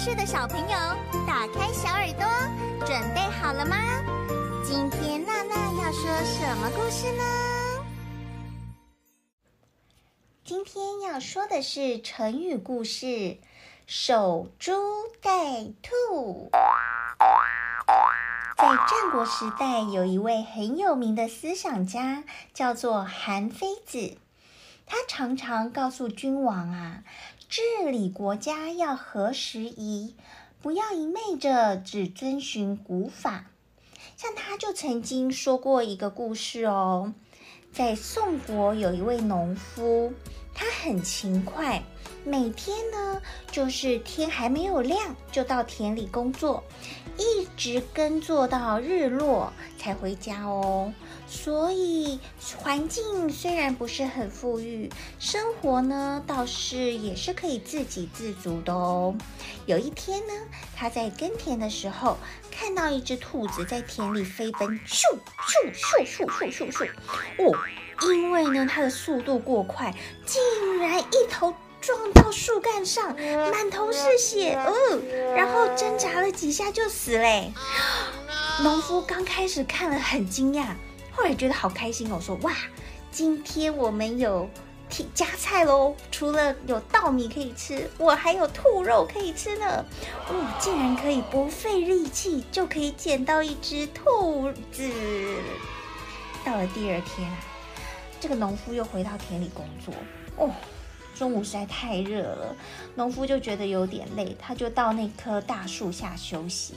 是的小朋友打开小耳朵准备好了吗？今天娜娜要说什么故事呢？今天要说的是成语故事守株待兔。在战国时代有一位很有名的思想家叫做韩非子。他常常告诉君王啊治理国家要合时宜，不要一昧着只遵循古法。像他就曾经说过一个故事哦，在宋国有一位农夫。他很勤快，每天呢，就是天还没有亮就到田里工作，一直耕作到日落才回家哦。所以环境虽然不是很富裕，生活呢倒是也是可以自给自足的哦。有一天呢，他在耕田的时候，看到一只兔子在田里飞奔，咻咻咻咻咻咻咻，哦。因为呢，它的速度过快，竟然一头撞到树干上，满头是血，嗯，然后挣扎了几下就死嘞。农夫刚开始看了很惊讶，后来觉得好开心哦，说哇，今天我们有加菜喽，除了有稻米可以吃，我还有兔肉可以吃呢。哦，竟然可以不费力气就可以捡到一只兔子。到了第二天啊。这个农夫又回到田里工作哦，中午实在太热了，农夫就觉得有点累，他就到那棵大树下休息。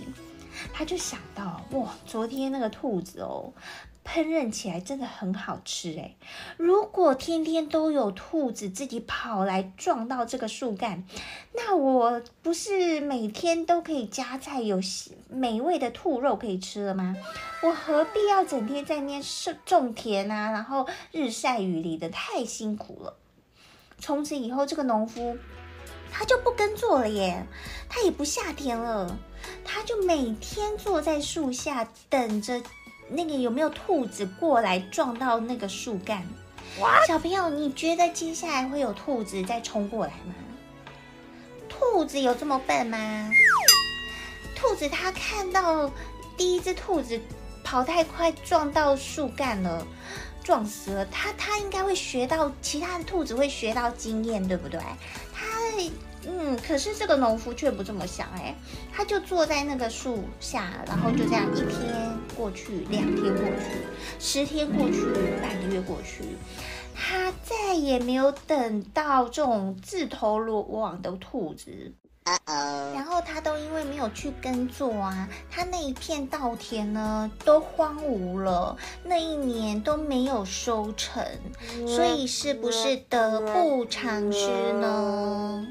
他就想到，哇，昨天那个兔子哦，烹饪起来真的很好吃诶。如果天天都有兔子自己跑来撞到这个树干，那我不是每天都可以加菜，有美味的兔肉可以吃了吗？我何必要整天在那边种田啊，然后日晒雨淋的，太辛苦了。从此以后，这个农夫他就不耕作了耶，他也不下田了。他就每天坐在树下等着那个有没有兔子过来撞到那个树干。小朋友，你觉得接下来会有兔子再冲过来吗？兔子有这么笨吗？兔子它看到第一只兔子跑太快撞到树干了，撞死了，它它应该会学到其他的兔子会学到经验，对不对？它。嗯，可是这个农夫却不这么想哎，他就坐在那个树下，然后就这样一天过去，两天过去，十天过去，半个月过去，他再也没有等到这种自投罗网的兔子。Uh oh. 然后他都因为没有去耕作啊，他那一片稻田呢都荒芜了，那一年都没有收成，所以是不是得不偿失呢？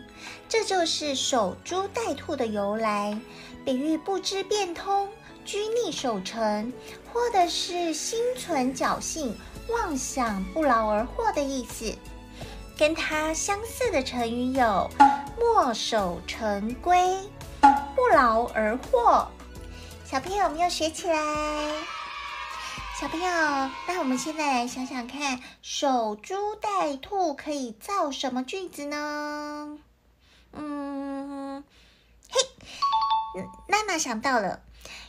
这就是守株待兔的由来，比喻不知变通、拘泥守成，或者是心存侥幸、妄想不劳而获的意思。跟它相似的成语有“墨守成规”、“不劳而获”。小朋友有没有学起来？小朋友，那我们现在来想想看，“守株待兔”可以造什么句子呢？嗯，嘿，娜娜想到了，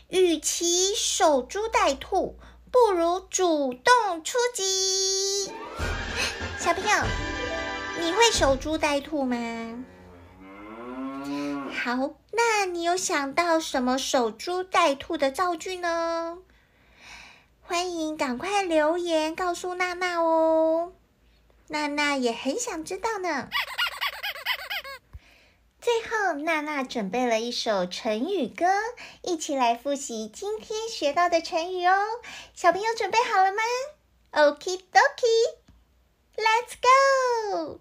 与其守株待兔，不如主动出击。小朋友，你会守株待兔吗？好，那你有想到什么守株待兔的造句呢？欢迎赶快留言告诉娜娜哦。娜娜也很想知道呢。最后，娜娜准备了一首成语歌，一起来复习今天学到的成语哦。小朋友准备好了吗？Okie dokie，Let's go！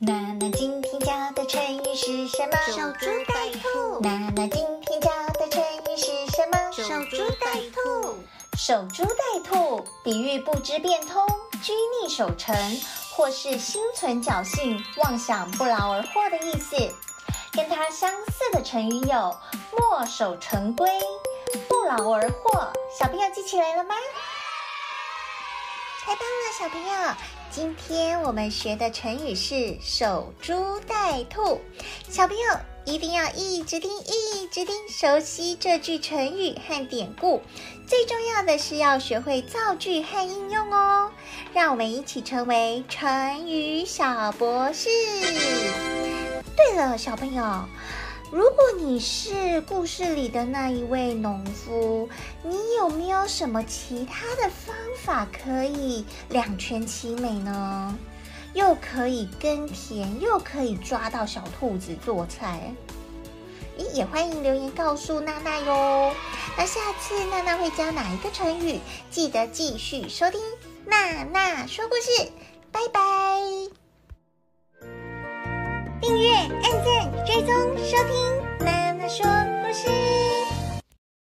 娜娜今天教的成语是什么？守株待兔。娜娜今天教的成语是什么？守株待兔。守株待兔，比喻不知变通、拘泥守成。或是心存侥幸、妄想不劳而获的意思，跟它相似的成语有“墨守成规”、“不劳而获”。小朋友记起来了吗？太棒了，小朋友！今天我们学的成语是“守株待兔”。小朋友一定要一直听，一直听，熟悉这句成语和典故。最重要的是要学会造句和应用哦，让我们一起成为成语小博士。对了，小朋友，如果你是故事里的那一位农夫，你有没有什么其他的方法可以两全其美呢？又可以耕田，又可以抓到小兔子做菜？咦也欢迎留言告诉娜娜哟。那下次娜娜会教哪一个成语？记得继续收听娜娜说故事。拜拜！订阅、按赞、追踪、收听娜娜说故事。